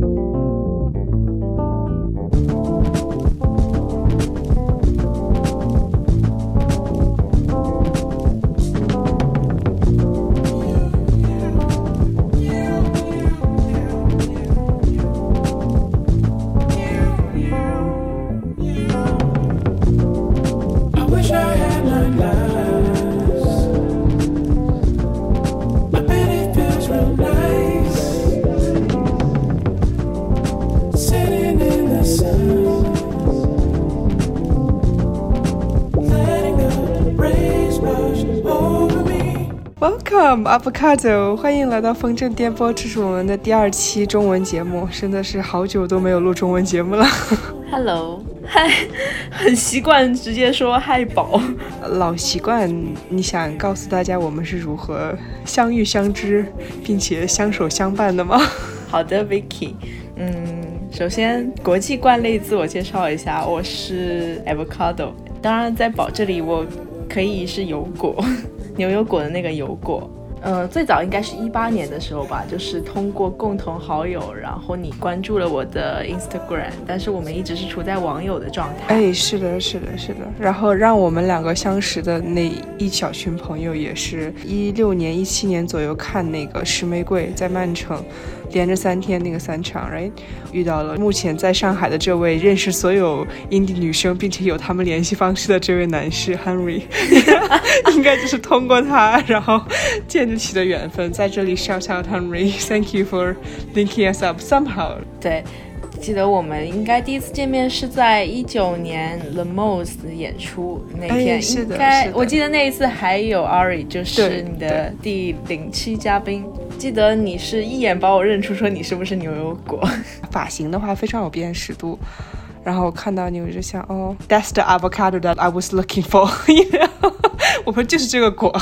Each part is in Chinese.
I Welcome Avocado，欢迎来到风筝颠簸，这是我们的第二期中文节目，真的是好久都没有录中文节目了。Hello，嗨，很习惯直接说嗨宝。老习惯，你想告诉大家我们是如何相遇相知，并且相守相伴的吗？好的，Vicky。嗯，首先国际惯例自我介绍一下，我是 Avocado。当然，在宝这里我可以是油果，牛油果的那个油果。呃，最早应该是一八年的时候吧，就是通过共同好友，然后你关注了我的 Instagram，但是我们一直是处在网友的状态。哎，是的，是的，是的。然后让我们两个相识的那一小群朋友，也是一六年、一七年左右看那个石玫瑰在曼城连着三天那个三场，right？遇到了目前在上海的这位认识所有 indie 女生，并且有他们联系方式的这位男士 Henry，应该就是通过他，然后建立起的缘分。在这里 shout out Henry，thank you for linking us up somehow。对，记得我们应该第一次见面是在一九年 The Most 演出那天，哎是的应该是的我记得那一次还有 Ari，就是你的第零期嘉宾。记得你是一眼把我认出，说你是不是牛油果？发型的话非常有辨识度。然后看到你，我就想，哦，That's the avocado that I was looking for。我们就是这个果。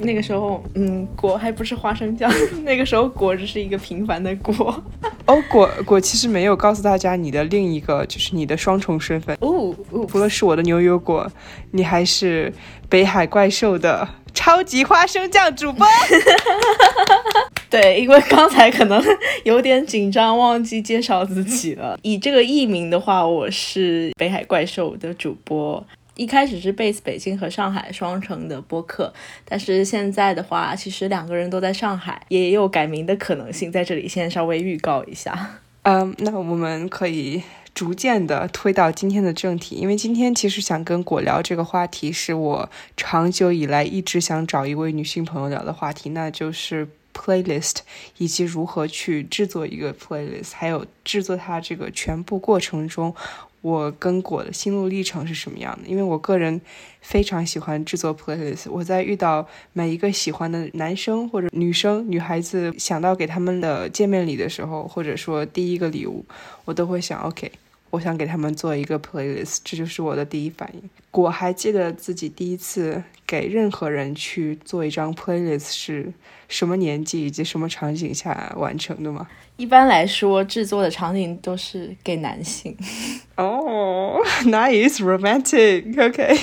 那个时候，嗯，果还不是花生酱，那个时候果只是一个平凡的果。哦，果果其实没有告诉大家你的另一个，就是你的双重身份。哦哦，除了是我的牛油果，你还是北海怪兽的超级花生酱主播。对，因为刚才可能有点紧张，忘记介绍自己了。以这个艺名的话，我是北海怪兽的主播。一开始是 base 北京和上海双城的播客，但是现在的话，其实两个人都在上海，也有改名的可能性，在这里先稍微预告一下。嗯，那我们可以逐渐的推到今天的正题，因为今天其实想跟果聊这个话题，是我长久以来一直想找一位女性朋友聊的话题，那就是 playlist 以及如何去制作一个 playlist，还有制作它这个全部过程中。我跟果的心路历程是什么样的？因为我个人非常喜欢制作 playlist。我在遇到每一个喜欢的男生或者女生、女孩子，想到给他们的见面礼的时候，或者说第一个礼物，我都会想，OK，我想给他们做一个 playlist，这就是我的第一反应。我还记得自己第一次给任何人去做一张 playlist 是什么年纪以及什么场景下完成的吗？一般来说，制作的场景都是给男性。哦、n i c e romantic，OK、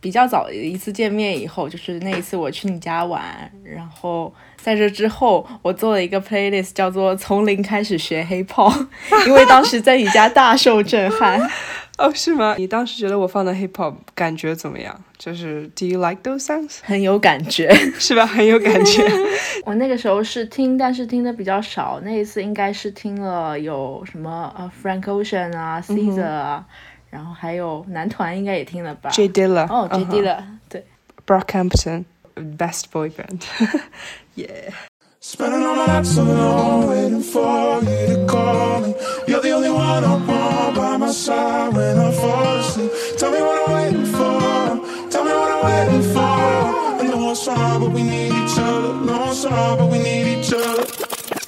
比较早的一次见面以后，就是那一次我去你家玩，然后在这之后，我做了一个 playlist，叫做“从零开始学 hiphop”，”，因为当时在你家大受震撼。哦，是吗？你当时觉得我放的 hip hop 感觉怎么样？就是 Do you like those songs？很有感觉。是吧？很有感觉。我那个时候是听，但是听的比较少。那一次应该是听了有什么呃 Frank Ocean 啊，Caesar 啊，然后还有男团应该也听了吧 J Dilla，哦，J D 了，对。 Brockhampton，best boy band，yeah。 Spending all my nights alone, waiting for you to call me. You're the only one I want by my side when I fall asleep. Tell me what I'm waiting for. Tell me what I'm waiting for. I know it's hard, but we need each other. Know it's hard, but we need each other.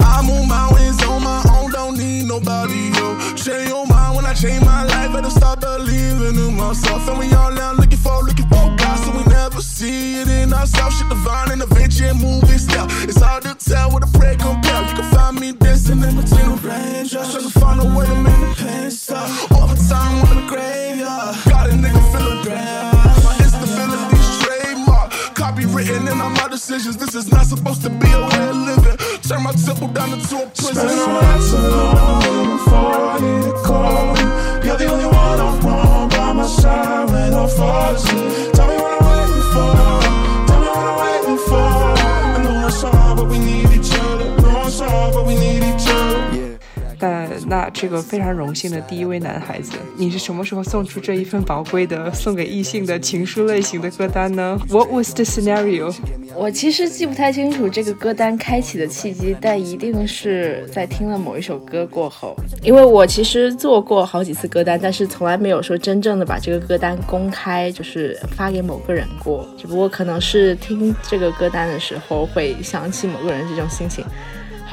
I move mountains on my own, don't need nobody, yo. Change your mind when I change my life, better start believing in myself. And we all now looking for, looking for God, so we never see it in ourselves. Shit divine and adventure and moving style. It's hard to tell what a prayer compare. You can find me dancing in between the raindrops, trying to find a way to make the pain stop. Overtime in the graveyard, got a nigga feeling grand be written in all my decisions. This is not supposed to be a way of living. Turn my temple down into a prison. All so long before you call me. You're the only one I want by my side when I'm asleep. Tell me what I'm waiting for. 这个非常荣幸的第一位男孩子，你是什么时候送出这一份宝贵的送给异性的情书类型的歌单呢？What was the scenario？我其实记不太清楚这个歌单开启的契机，但一定是在听了某一首歌过后。因为我其实做过好几次歌单，但是从来没有说真正的把这个歌单公开，就是发给某个人过。只不过可能是听这个歌单的时候会想起某个人这种心情。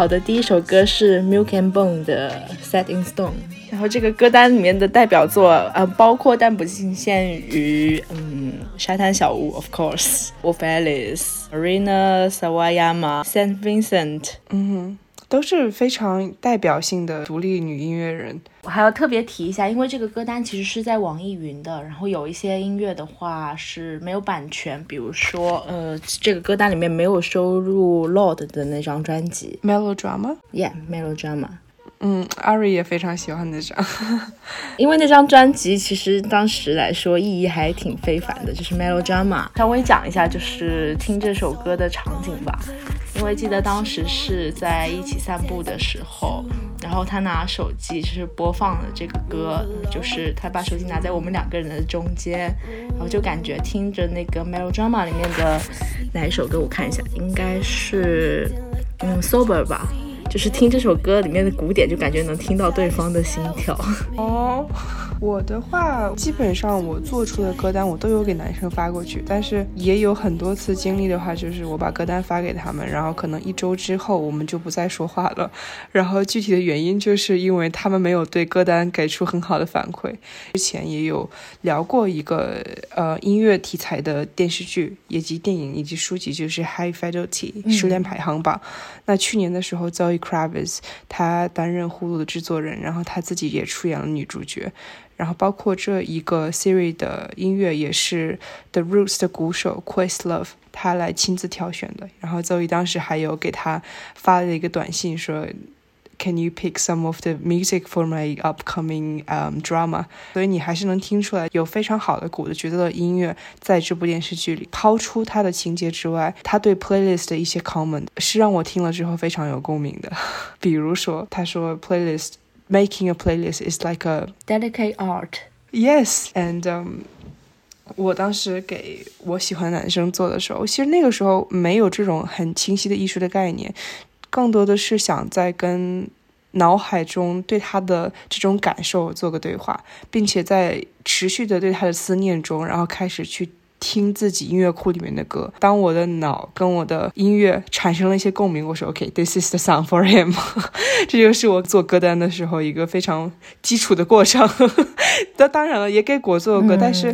好的，第一首歌是 Milk and Bone 的 Set in Stone，然后这个歌单里面的代表作，呃，包括但不仅限于，嗯，沙滩小屋，Of course，Wolf Alice，Marina Sawayama，Saint Vincent，嗯哼。都是非常代表性的独立女音乐人。我还要特别提一下，因为这个歌单其实是在网易云的，然后有一些音乐的话是没有版权，比如说，呃，这个歌单里面没有收入 Lord 的那张专辑《Melodrama》。Yeah，Melodrama。嗯，阿瑞也非常喜欢那张，因为那张专辑其实当时来说意义还挺非凡的，就是 Melodrama。稍微讲一下，就是听这首歌的场景吧。因为记得当时是在一起散步的时候，然后他拿手机就是播放了这个歌，就是他把手机拿在我们两个人的中间，然后就感觉听着那个 Melodrama 里面的哪一首歌，我看一下，应该是嗯 Sober 吧。就是听这首歌里面的鼓点，就感觉能听到对方的心跳。哦，我的话，基本上我做出的歌单我都有给男生发过去，但是也有很多次经历的话，就是我把歌单发给他们，然后可能一周之后我们就不再说话了。然后具体的原因就是因为他们没有对歌单给出很好的反馈。之前也有聊过一个呃音乐题材的电视剧，以及电影以及书籍，就是《High Fidelity》失恋排行榜。那去年的时候，Zoe。Kravis，他担任呼噜的制作人，然后他自己也出演了女主角，然后包括这一个 Siri 的音乐也是 The Roots 的鼓手 Questlove 他来亲自挑选的，然后 Zoe 当时还有给他发了一个短信说。Can you pick some of the music for my upcoming um drama？所以你还是能听出来有非常好的鼓的角色的音乐在这部电视剧里。抛出它的情节之外，他对 playlist 的一些 comment 是让我听了之后非常有共鸣的。比如说，他说 playlist making a playlist is like a delicate art. Yes, and um. 我当时给我喜欢的男生做的时候，其实那个时候没有这种很清晰的艺术的概念，更多的是想在跟脑海中对他的这种感受做个对话，并且在持续的对他的思念中，然后开始去听自己音乐库里面的歌。当我的脑跟我的音乐产生了一些共鸣，我说 OK，this is the song for him。这就是我做歌单的时候一个非常基础的过程。那当然了，也给果做歌，但是。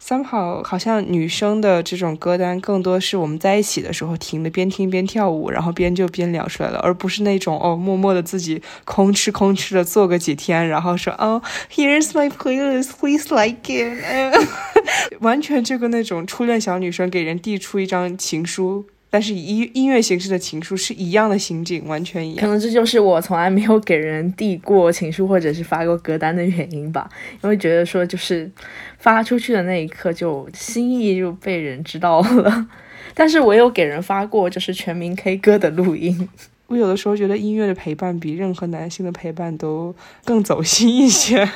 三好好像女生的这种歌单更多是我们在一起的时候听的，边听边跳舞，然后边就边聊出来了，而不是那种哦默默的自己空吃空吃的做个几天，然后说哦，Here's my playlist，please like it，完全就跟那种初恋小女生给人递出一张情书。但是以音乐形式的情书是一样的情景，完全一样。可能这就是我从来没有给人递过情书或者是发过歌单的原因吧，因为觉得说就是发出去的那一刻就心意就被人知道了。但是我有给人发过就是全民 K 歌的录音。我有的时候觉得音乐的陪伴比任何男性的陪伴都更走心一些。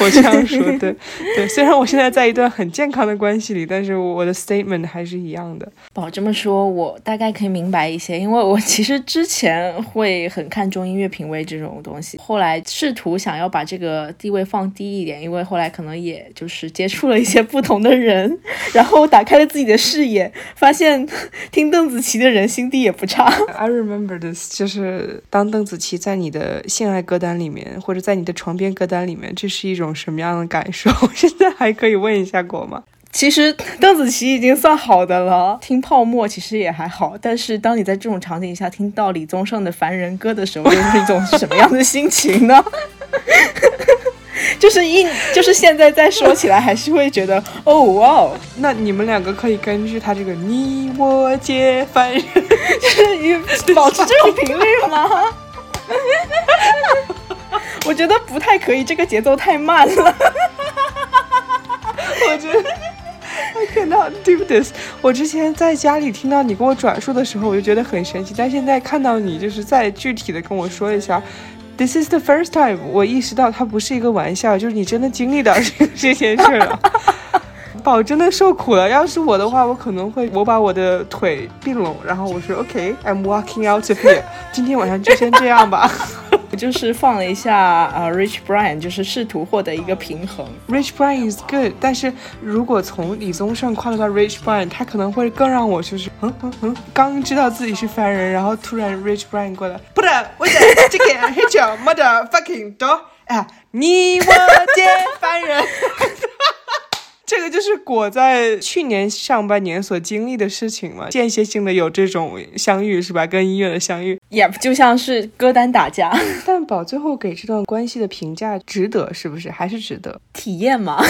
我这样说，对 对。虽然我现在在一段很健康的关系里，但是我的 statement 还是一样的。宝这么说，我大概可以明白一些，因为我其实之前会很看重音乐品味这种东西，后来试图想要把这个地位放低一点，因为后来可能也就是接触了一些不同的人，然后打开了自己的视野，发现 听邓紫棋的人心地也不差。I remember this. 就是当邓紫棋在你的性爱歌单里面，或者在你的床边歌单里面，这是一种什么样的感受？现在还可以问一下过吗？其实邓紫棋已经算好的了，听泡沫其实也还好。但是当你在这种场景下听到李宗盛的《凡人歌》的时候，又是一种什么样的心情呢？就是一，就是现在再说起来，还是会觉得哦哇哦。那你们两个可以根据他这个你我皆凡人，就是保持这种频率吗？我觉得不太可以，这个节奏太慢了。我觉得 I cannot do this。我之前在家里听到你跟我转述的时候，我就觉得很神奇，但现在看到你就是再具体的跟我说一下。This is the first time 我意识到它不是一个玩笑，就是你真的经历到这这件事了。宝真的受苦了。要是我的话，我可能会我把我的腿并拢，然后我说 OK，I'm、walking out of here。今天晚上就先这样吧。就是放了一下呃、，Rich Brian，就是试图获得一个平衡。Rich Brian is good，但是如果从李宗盛跨到 Rich Brian，他可能会更让我就是嗯嗯嗯，刚知道自己是凡人，然后突然 Rich Brian 过来，Put up with it, chicken, hit your mother fucking door，哎，你我皆凡人。这个就是果在去年上半年所经历的事情嘛，间歇性的有这种相遇是吧？跟音乐的相遇，也不就像是歌单打架。但宝最后给这段关系的评价值得，是不是？还是值得？体验嘛，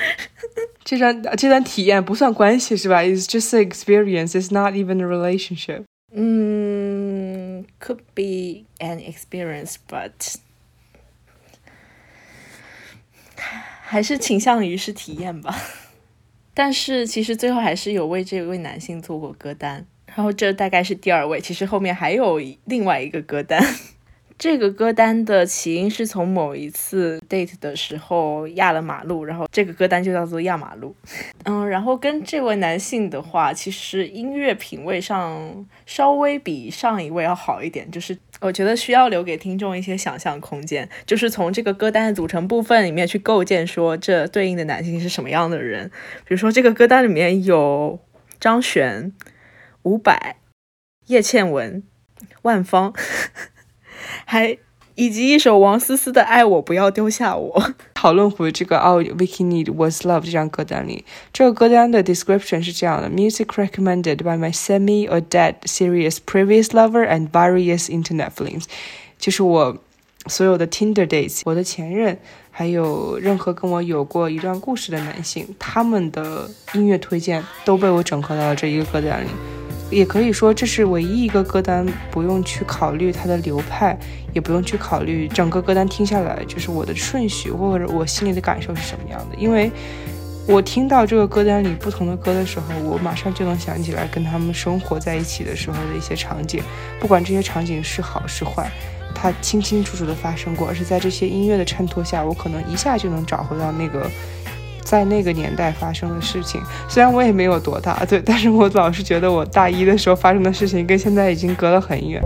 这段这段体验不算关系是吧？It's just an experience. It's not even a relationship. 嗯，could be an experience, but. 还是倾向于是体验吧，但是其实最后还是有为这位男性做过歌单，然后这大概是第二位，其实后面还有另外一个歌单。这个歌单的起因是从某一次 date 的时候压了马路，然后这个歌单就叫做压马路。嗯，然后跟这位男性的话，其实音乐品味上稍微比上一位要好一点，就是我觉得需要留给听众一些想象空间，就是从这个歌单的组成部分里面去构建说这对应的男性是什么样的人。比如说这个歌单里面有张悬、伍佰、叶倩文、万芳。还以及一首王思思的《爱我不要丢下我》。讨论回这个《All Vicky Need Was Love》这张歌单里，这个歌单的 description 是这样的：Music recommended by my semi or dead serious previous lover and various internet flings，就是我所有的 Tinder dates，我的前任，还有任何跟我有过一段故事的男性，他们的音乐推荐都被我整合到了这一个歌单里。也可以说，这是唯一一个歌单，不用去考虑它的流派，也不用去考虑整个歌单听下来就是我的顺序或者我心里的感受是什么样的。因为我听到这个歌单里不同的歌的时候，我马上就能想起来跟他们生活在一起的时候的一些场景，不管这些场景是好是坏，它清清楚楚的发生过，而是在这些音乐的衬托下，我可能一下就能找回到那个。在那个年代发生的事情，虽然我也没有多大，对，但是我老是觉得我大一的时候发生的事情跟现在已经隔了很远。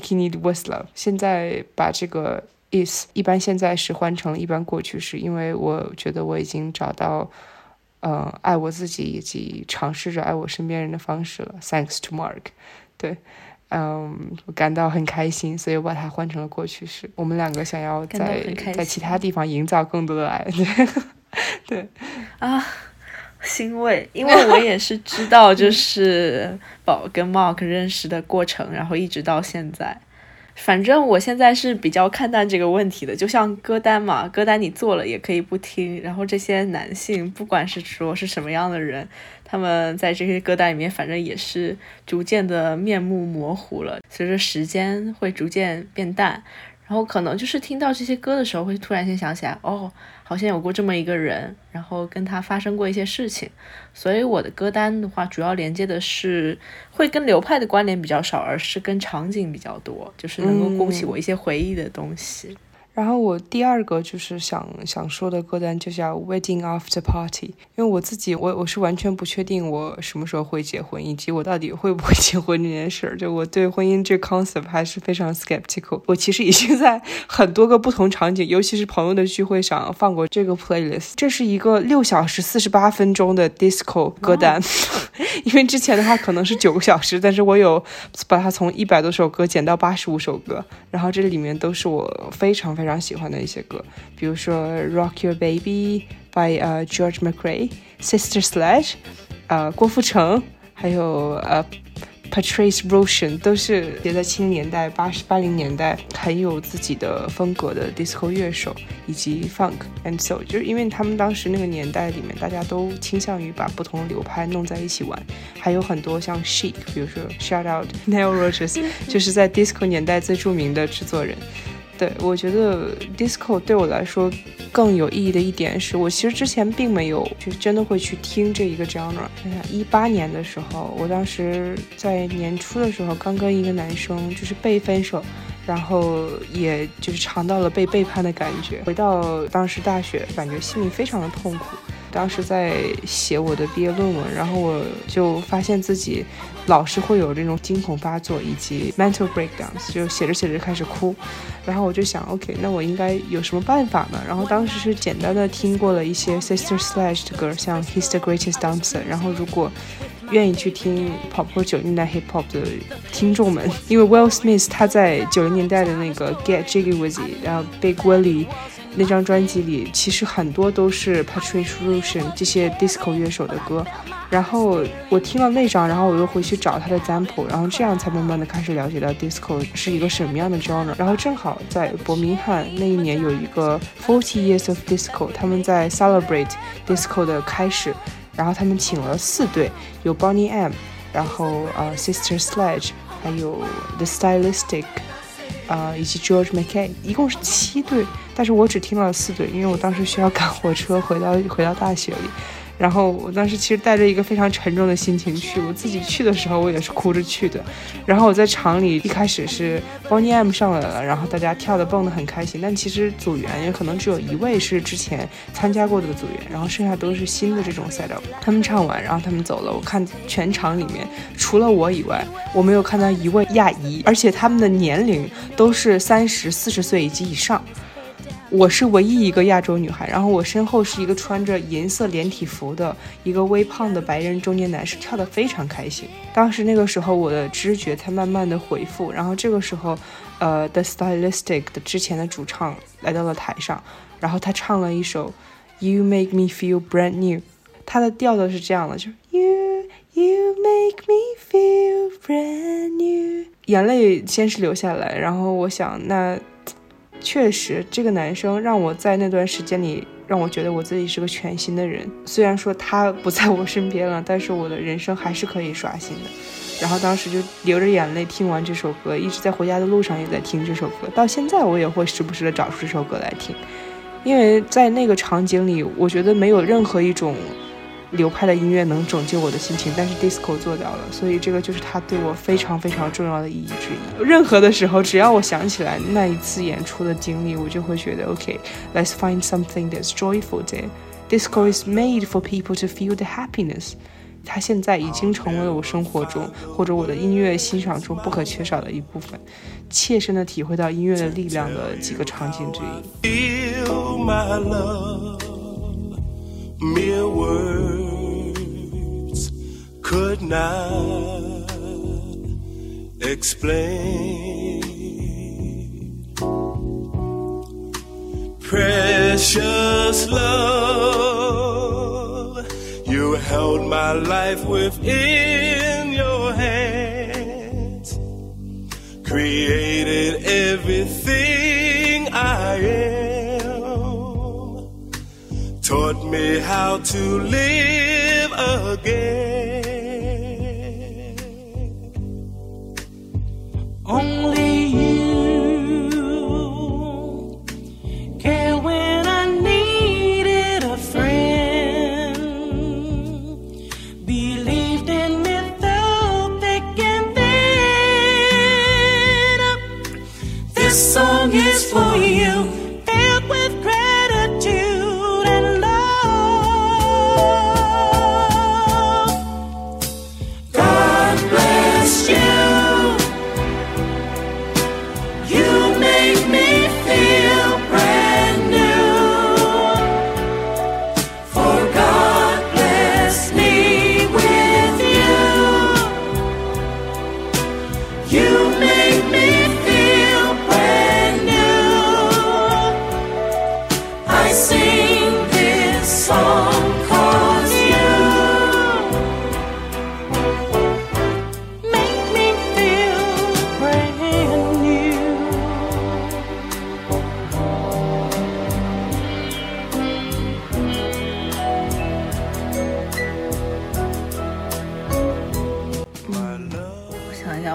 Can need was love。现在把这个 is 一般现在时换成了一般过去式，因为我觉得我已经找到，嗯，爱我自己以及尝试着爱我身边人的方式了。Thanks to Mark。对，嗯，我感到很开心，所以我把它换成了过去式。我们两个想要在在其他地方营造更多的爱，对 对，啊，欣慰，因为我也是知道，就是宝跟 Mark 认识的过程，然后一直到现在。反正我现在是比较看淡这个问题的，就像歌单嘛，歌单你做了也可以不听。然后这些男性，不管是说是什么样的人，他们在这些歌单里面，反正也是逐渐的面目模糊了，随着时间会逐渐变淡。然后可能就是听到这些歌的时候，会突然间想起来，哦，好像有过这么一个人，然后跟他发生过一些事情。所以我的歌单的话，主要连接的是会跟流派的关联比较少，而是跟场景比较多，就是能够勾起我一些回忆的东西。然后我第二个就是想想说的歌单就叫 Wedding After Party，因为我自己我我是完全不确定我什么时候会结婚，以及我到底会不会结婚这件事儿。就我对婚姻这 concept 还是非常 skeptical。我其实已经在很多个不同场景，尤其是朋友的聚会上放过这个 playlist。这是一个六小时四十八分钟的 disco 歌单，因为之前的话可能是九个小时，但是我有把它从一百多首歌减到八十五首歌，然后这里面都是我非常非常喜欢的一些歌，比如说《Rock Your Baby》by 呃、George McRae，《Sister Sledge》呃郭富城，还有呃 Patrice Rushen 都是也在七零年代、八十八零年代很有自己的风格的 disco 乐手，以及 funk and soul，就是因为他们当时那个年代里面，大家都倾向于把不同的流派弄在一起玩，还有很多像 Chic，比如说 Shout Out Neil Rogers，就是在 disco 年代最著名的制作人。对，我觉得 disco 对我来说更有意义的一点是，我其实之前并没有就真的会去听这一个 genre。想想一八年的时候，我当时在年初的时候刚跟一个男生就是被分手，然后也就是尝到了被背叛的感觉。回到当时大学，感觉心里非常的痛苦。当时在写我的毕业论文，然后我就发现自己老是会有这种惊恐发作以及 mental breakdowns，就写着写着开始哭。然后我就想，OK，那我应该有什么办法呢？然后当时是简单的听过了一些 Sister Slash 的歌，像 He's the Greatest Dancer。然后如果愿意去听 pop 或九零年代 hip hop 的听众们，因为 Will Smith 他在九零年代的那个 Get Jiggy with It，然后 Big Willie。那张专辑里其实很多都是 Patrice Rushen 这些 disco 乐手的歌，然后我听了那张，然后我又回去找他的 sample，然后这样才慢慢的开始了解到 disco 是一个什么样的 genre。然后正好在伯明翰那一年有一个 Forty Years of Disco，他们在 celebrate disco 的开始，然后他们请了四队，有 Bonnie M，然后呃 Sister Sledge，还有 The Stylistic。呃，以及 George McKay，一共是七队，但是我只听了四队，因为我当时需要赶火车回到回到大学里，然后我当时其实带着一个非常沉重的心情去，我自己去的时候我也是哭着去的，然后我在场里一开始是 Bonnie M 上来了，然后大家跳的蹦的很开心，但其实组员也可能只有一位是之前参加过的组员，然后剩下都是新的这种赛道他们唱完，然后他们走了，我看全场里面除了我以外，我没有看到一位亚裔，而且他们的年龄都是三十四十岁以及以上。我是唯一一个亚洲女孩，然后我身后是一个穿着银色连体服的一个微胖的白人中年男士，跳得非常开心。当时那个时候，我的知觉才慢慢的回复，然后这个时候，呃，The Stylistic 的之前的主唱来到了台上，然后他唱了一首 You Make Me Feel Brand New，他的调调是这样的，就是 You You Make Me Feel Brand New，眼泪先是流下来，然后我想那。确实，这个男生让我在那段时间里，让我觉得我自己是个全新的人。虽然说他不在我身边了，但是我的人生还是可以刷新的。然后当时就流着眼泪听完这首歌，一直在回家的路上也在听这首歌。到现在我也会时不时的找出这首歌来听，因为在那个场景里，我觉得没有任何一种。流派的音乐能拯救我的心情，但是 disco 做到了，所以这个就是它对我非常非常重要的意义之一。任何的时候，只要我想起来那一次演出的经历，我就会觉得 OK，let's find something that's joyful there. Disco is made for people to feel the happiness. 它现在已经成为了我生活中或者我的音乐欣赏中不可缺少的一部分，切身的体会到音乐的力量的几个场景之一。Feel my love. Mere words could not explain. Precious love, you held my life within your hands, created everything I am, taught me how to live again.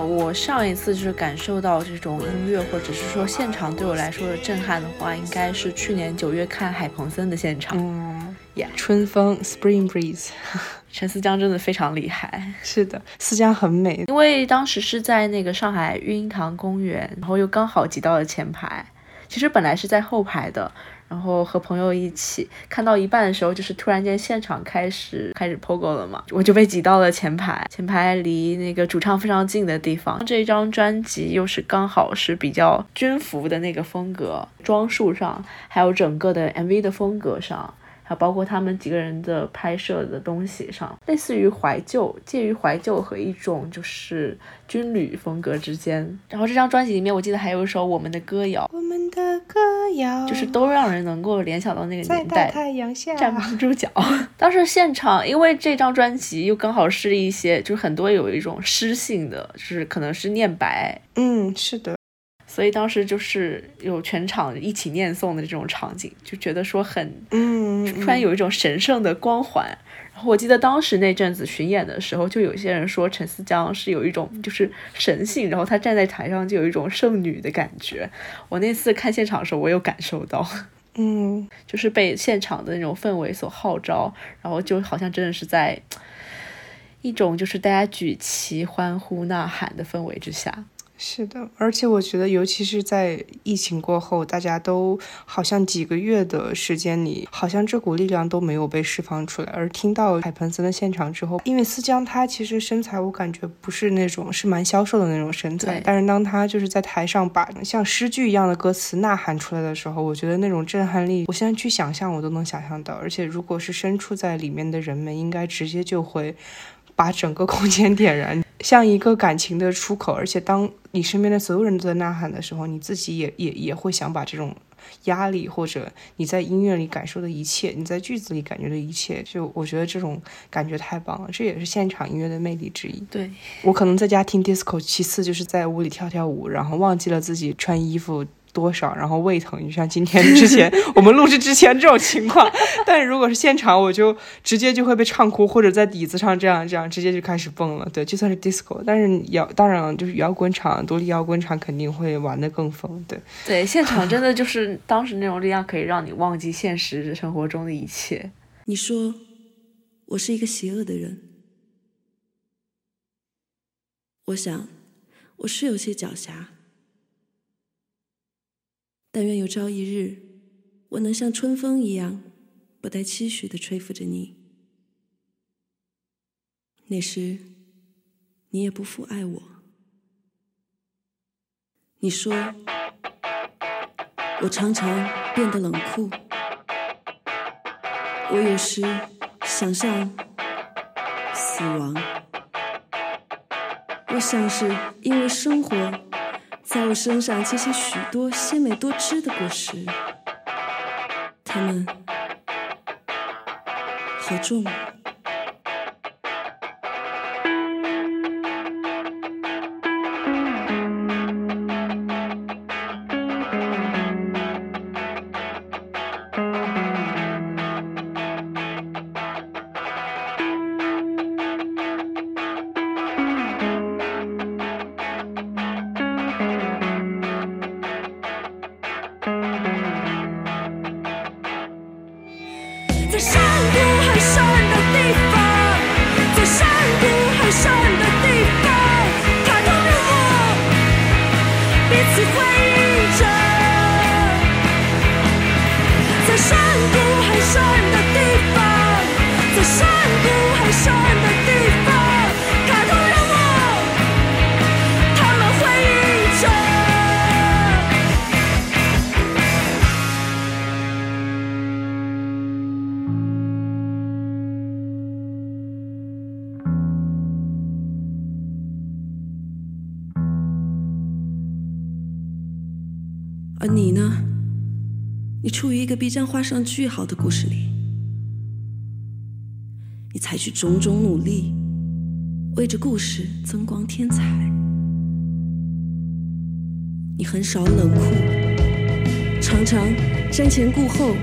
我上一次就是感受到这种音乐或者是说现场对我来说的震撼的话，应该是去年九月看海鹏森的现场。嗯 Yeah 春风 Spring Breeze，陈思江真的非常厉害，是的，思江很美。因为当时是在那个上海育婴堂公园，然后又刚好挤到了前排。其实本来是在后排的，然后和朋友一起看到一半的时候，就是突然间现场开始开始 POGO 了嘛，我就被挤到了前排，前排离那个主唱非常近的地方。这一张专辑又是刚好是比较军服的那个风格，装束上，还有整个的 MV 的风格上。还包括他们几个人的拍摄的东西上，类似于怀旧，介于怀旧和一种就是军旅风格之间。然后这张专辑里面，我记得还有一首《我们的歌谣我们的歌谣》，就是都让人能够联想到那个年代。太阳下。站不住脚。当时现场，因为这张专辑又刚好是一些，就是很多有一种诗性的，就是可能是念白，嗯，是的，所以当时就是有全场一起念诵的这种场景，就觉得说很嗯，突然有一种神圣的光环。然后我记得当时那阵子巡演的时候，就有些人说陈思江是有一种就是神性，然后他站在台上就有一种圣女的感觉。我那次看现场的时候，我有感受到，嗯，就是被现场的那种氛围所号召，然后就好像真的是在一种就是大家举旗欢呼呐喊的氛围之下。是的，而且我觉得，尤其是在疫情过后，大家都好像几个月的时间里，好像这股力量都没有被释放出来。而听到海鹏森的现场之后，因为思江他其实身材我感觉不是那种是蛮消瘦的那种身材，但是当他就是在台上把像诗句一样的歌词呐喊出来的时候，我觉得那种震撼力，我现在去想象我都能想象到。而且如果是身处在里面的人们，应该直接就会。把整个空间点燃，像一个感情的出口。而且当你身边的所有人都在呐喊的时候，你自己也也也会想把这种压力，或者你在音乐里感受的一切，你在句子里感觉的一切，就我觉得这种感觉太棒了。这也是现场音乐的魅力之一。对，我可能在家听 disco，其次就是在屋里跳跳舞，然后忘记了自己穿衣服。多少，然后胃疼，就像今天之前 我们录制之前这种情况。但是如果是现场，我就直接就会被唱哭，或者在底子上这样这样，直接就开始蹦了。对，就算是 disco，但是摇当然就是摇滚场、独立摇滚场肯定会玩的更疯。对，对，现场真的就是当时那种力量，可以让你忘记现实生活中的一切。你说我是一个邪恶的人，我想我是有些狡黠。但愿有朝一日，我能像春风一样，不带期许的吹拂着你。那时，你也不负爱我。你说，我常常变得冷酷。我有时想象死亡。我想是因为生活在我身上结下许多鲜美多汁的果实，它们好重。sunshine. 个必将画上句号的故事里，你采取种种努力，为这故事增光添彩。你很少冷酷，常常瞻前顾后，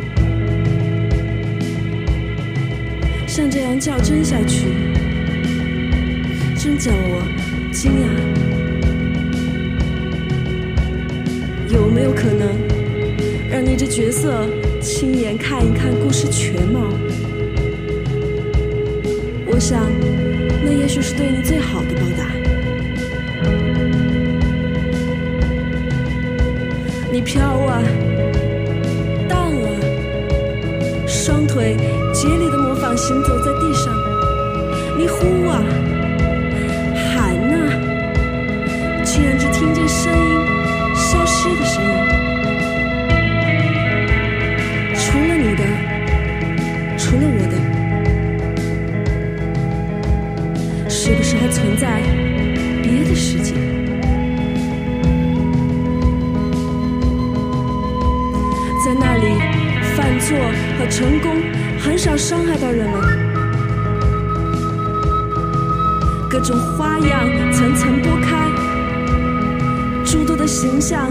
像这样较真下去，真叫我惊讶。有没有可能让你这角色亲眼看一看故事全貌？我想，那也许是对你最好的报答。你飘啊，荡啊，双腿竭力的模仿行走在地上。你呼啊，在别的世界？在那里，犯错和成功很少伤害到人们，各种花样层层剥开，诸多的形象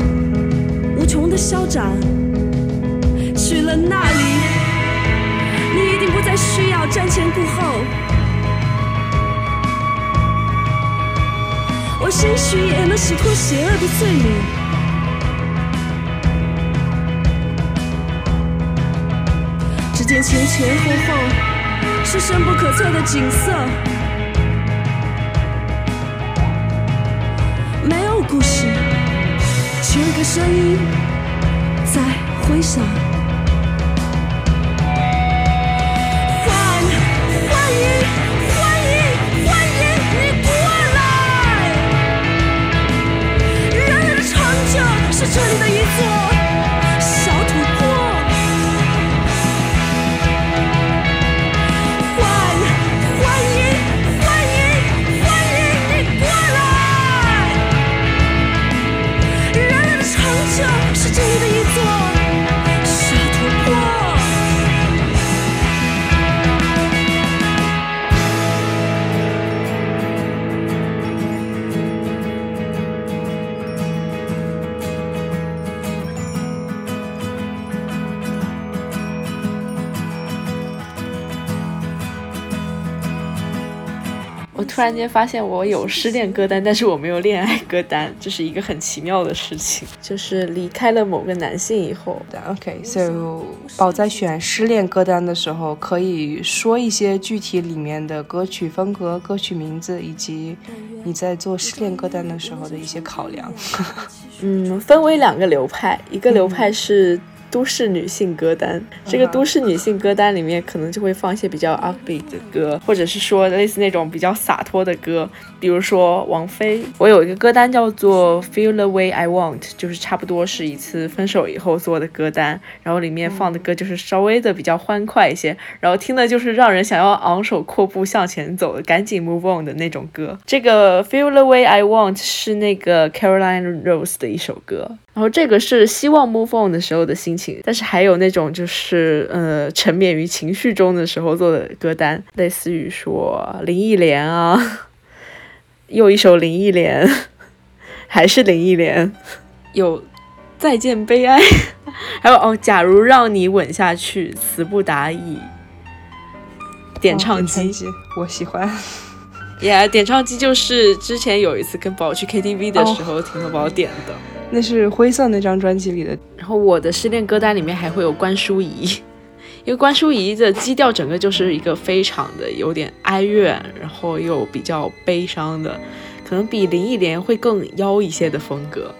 无穷的消长。去了那里，你一定不再需要瞻前顾后。我兴许也能洗脱邪恶的罪名。只见前前后后是深不可测的景色，没有故事，只有一个声音在回响。是这里的一座突然间发现我有失恋歌单，但是我没有恋爱歌单，这是一个很奇妙的事情。就是离开了某个男性以后，OK，so、宝在选失恋歌单的时候，可以说一些具体里面的歌曲风格、歌曲名字，以及你在做失恋歌单的时候的一些考量。嗯，分为两个流派，一个流派是都市女性歌单。这个都市女性歌单里面可能就会放一些比较 upbeat 的歌，或者是说类似那种比较洒脱的歌，比如说王菲。我有一个歌单叫做 Feel the Way I Want，就是差不多是一次分手以后做的歌单，然后里面放的歌就是稍微的比较欢快一些，然后听的就是让人想要昂首阔步向前走的，赶紧 move on 的那种歌。这个 Feel the Way I Want 是那个 Caroline Rose 的一首歌，然后这个是希望 move on 的时候的心情，但是还有那种就是呃沉湎于情绪中的时候做的歌单，类似于说林忆莲啊，又一首林忆莲，还是林忆莲，有再见悲哀，还有哦，假如让你吻下去，词不达意，点唱机。机，我喜欢。Yeah，点唱机就是之前有一次跟宝去 KTV 的时候，婷和宝点的。那是灰色那张专辑里的，然后我的失恋歌单里面还会有关淑怡，因为关淑怡的基调整个就是一个非常的有点哀怨，然后又比较悲伤的，可能比林忆莲会更妖一些的风格。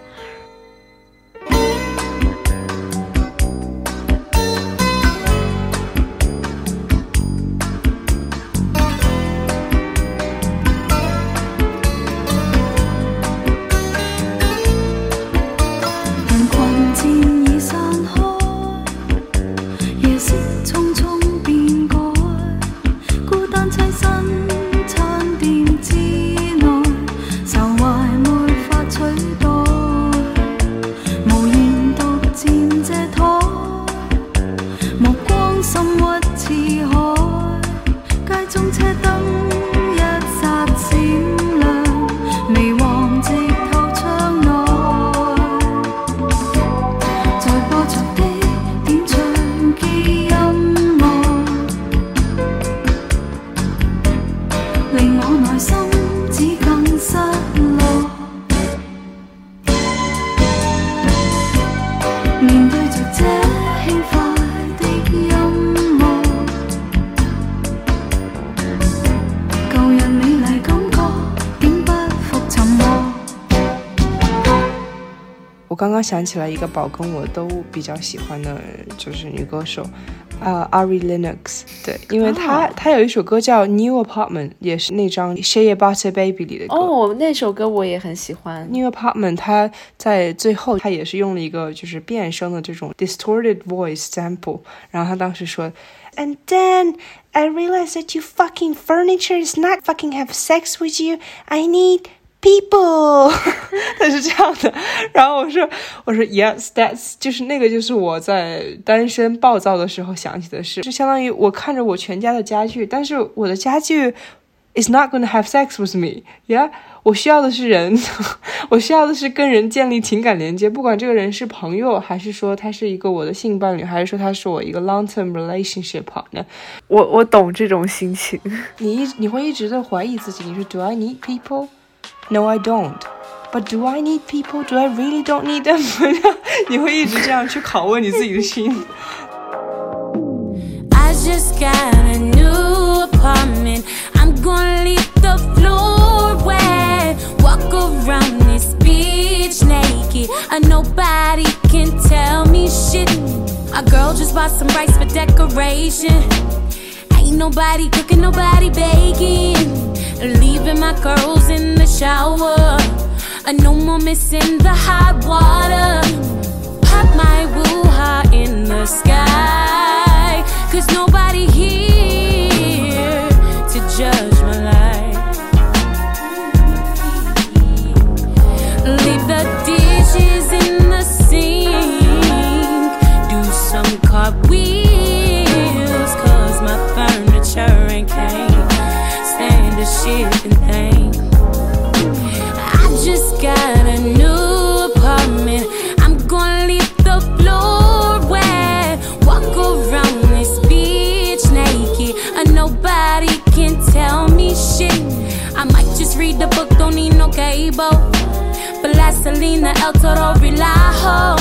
刚刚想起来一个宝跟我都比较喜欢的，就是女歌手，啊、a r i Lennox。对，因为她、哦她有一首歌叫《New Apartment》，也是那张《Shea Butter Baby》里的歌。哦，那首歌我也很喜欢。New Apartment，她在最后，她也是用了一个就是变声的这种 distorted voice sample，然后她当时说，And then I realized that you fucking furniture is not fucking have sex with you. I need people，他是这样的。然后我说，我说 Yes, that's 就是那个就是我在单身暴躁的时候想起的事，就相当于我看着我全家的家具，但是我的家具 is not going to have sex with me. Yeah，我需要的是人，我需要的是跟人建立情感连接，不管这个人是朋友，还是说他是一个我的性伴侣，还是说他是我一个 long term relationship partner。我我懂这种心情。你一你会一直在怀疑自己，你说 Do I need people? No, I don't. But do I need people? Do I really don't need them? 你会一直这样去拷问你自己的心。 I just got a new apartment. I'm gonna leave the floor wet. Walk around this beach naked. And nobody can tell me shit. A girl just bought some rice for decoration. Ain't nobody cooking, nobody baking. Leaving my curls in the shower. And no more missing the hot water. Pop my woo ha in the sky. Cause nobody here to judge I just got a new apartment. I'm gonna leave the floor wet. Walk around this beach naked. And nobody can tell me shit. I might just read the book, don't need no cable. But Vaseline, El Toro Relajo.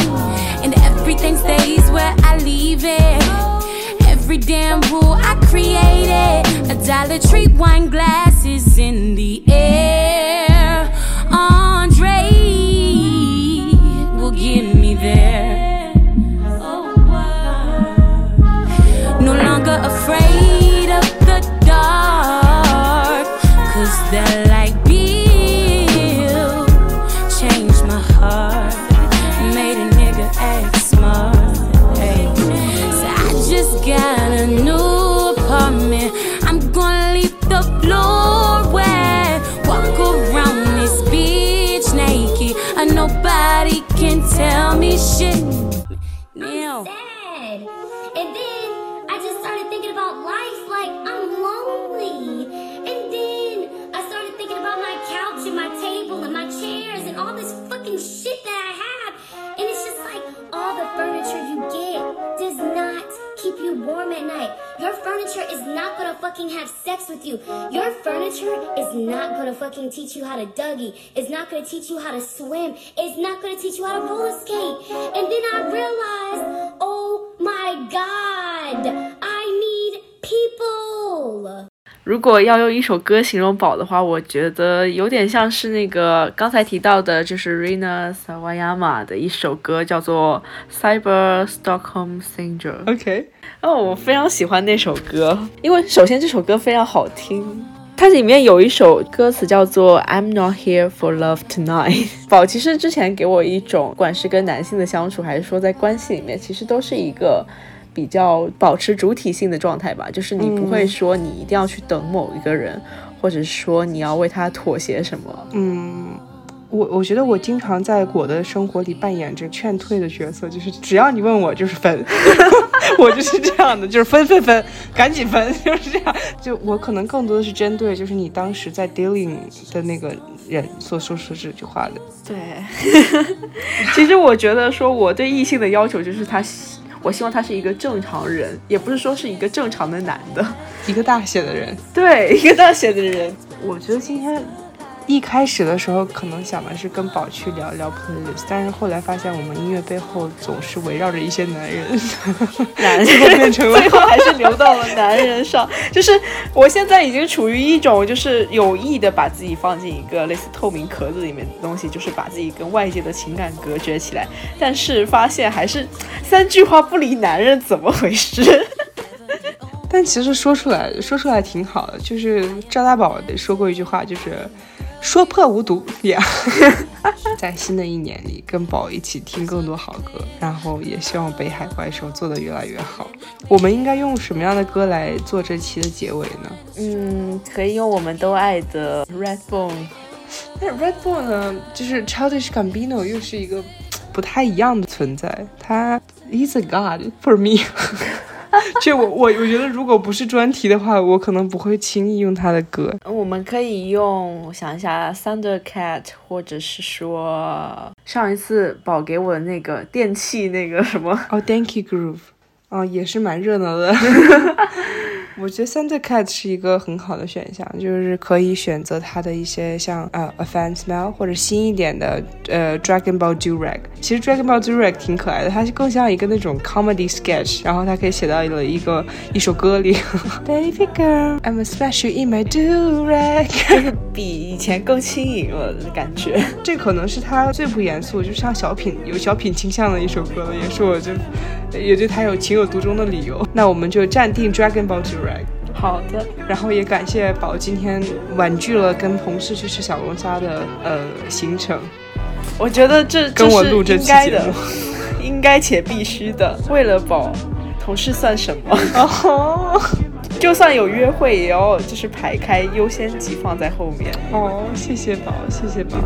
And everything stays where I leave it. Every damn rule I created. A Dollar Tree wine glasses in the air. Andre 果要用一首歌形容宝的话，我觉得有点像是那个刚才提到的，就是 Rina Sawayama 的一首歌，叫做《Cyber Stockholm Syndrome》。OK，哦，我非常喜欢那首歌，因为首先这首歌非常好听，它里面有一首歌词叫做 "I'm not here for love tonight"。宝其实之前给我一种，不管是跟男性的相处，还是说在关系里面，其实都是一个比较保持主体性的状态吧，就是你不会说你一定要去等某一个人，或者说你要为他妥协什么。嗯，我我觉得我经常在我的生活里扮演着劝退的角色，就是只要你问我就是分，我就是这样的，就是分分分，赶紧分，就是这样。就我可能更多的是针对就是你当时在 dealing 的那个人所说出这句话的。对，其实我觉得说我对异性的要求就是他希，我希望他是一个正常人，也不是说是一个正常的男的，一个大写的人，对，一个大写的人。我觉得今天一开始的时候可能想的是跟宝去聊聊 playlist，但是后来发现我们音乐背后总是围绕着一些男人，男最后变成了最后还是留到了男人上。就是我现在已经处于一种就是有意的把自己放进一个类似透明壳子里面的东西，就是把自己跟外界的情感隔绝起来。但是发现还是三句话不离男人，怎么回事？但其实说出来，说出来挺好的。就是赵大宝说过一句话，就是“说破无毒”呀。在新的一年里，跟宝一起听更多好歌，然后也希望北海怪兽做得越来越好。我们应该用什么样的歌来做这期的结尾呢？嗯，可以用我们都爱的 Redbone。但是 Redbone 呢，就是 Childish Gambino 又是一个不太一样的存在。他 He's a God for me。这我我我觉得，如果不是专题的话，我可能不会轻易用他的歌。我们可以用，我想一下，Thundercat，或者是说上一次宝给我的那个电器那个什么，哦、d a 哦，也是蛮热闹的。我觉得 Thundercat 是一个很好的选项，就是可以选择它的一些像呃 A Fan Smell 或者新一点的呃 Dragon Ball Durag。其实 Dragon Ball Durag 挺可爱的，它更像一个那种 comedy sketch，然后它可以写到了一个一首歌里。Baby girl, I'm a special in my Durag，就是比以前更轻盈了的感觉。这可能是它最不严肃，就像小品有小品倾向的一首歌了，也是我就也对它有情有独钟的理由。那我们就暂定 Dragon Ball Durag。好的，然后也感谢宝今天婉拒了跟同事去吃小龙虾的呃行程，我觉得这跟我录这应该的期节目，应该且必须的。为了宝，同事算什么？哦 就算有约会，也要就是排开优先级放在后面。哦，谢谢宝，谢谢宝。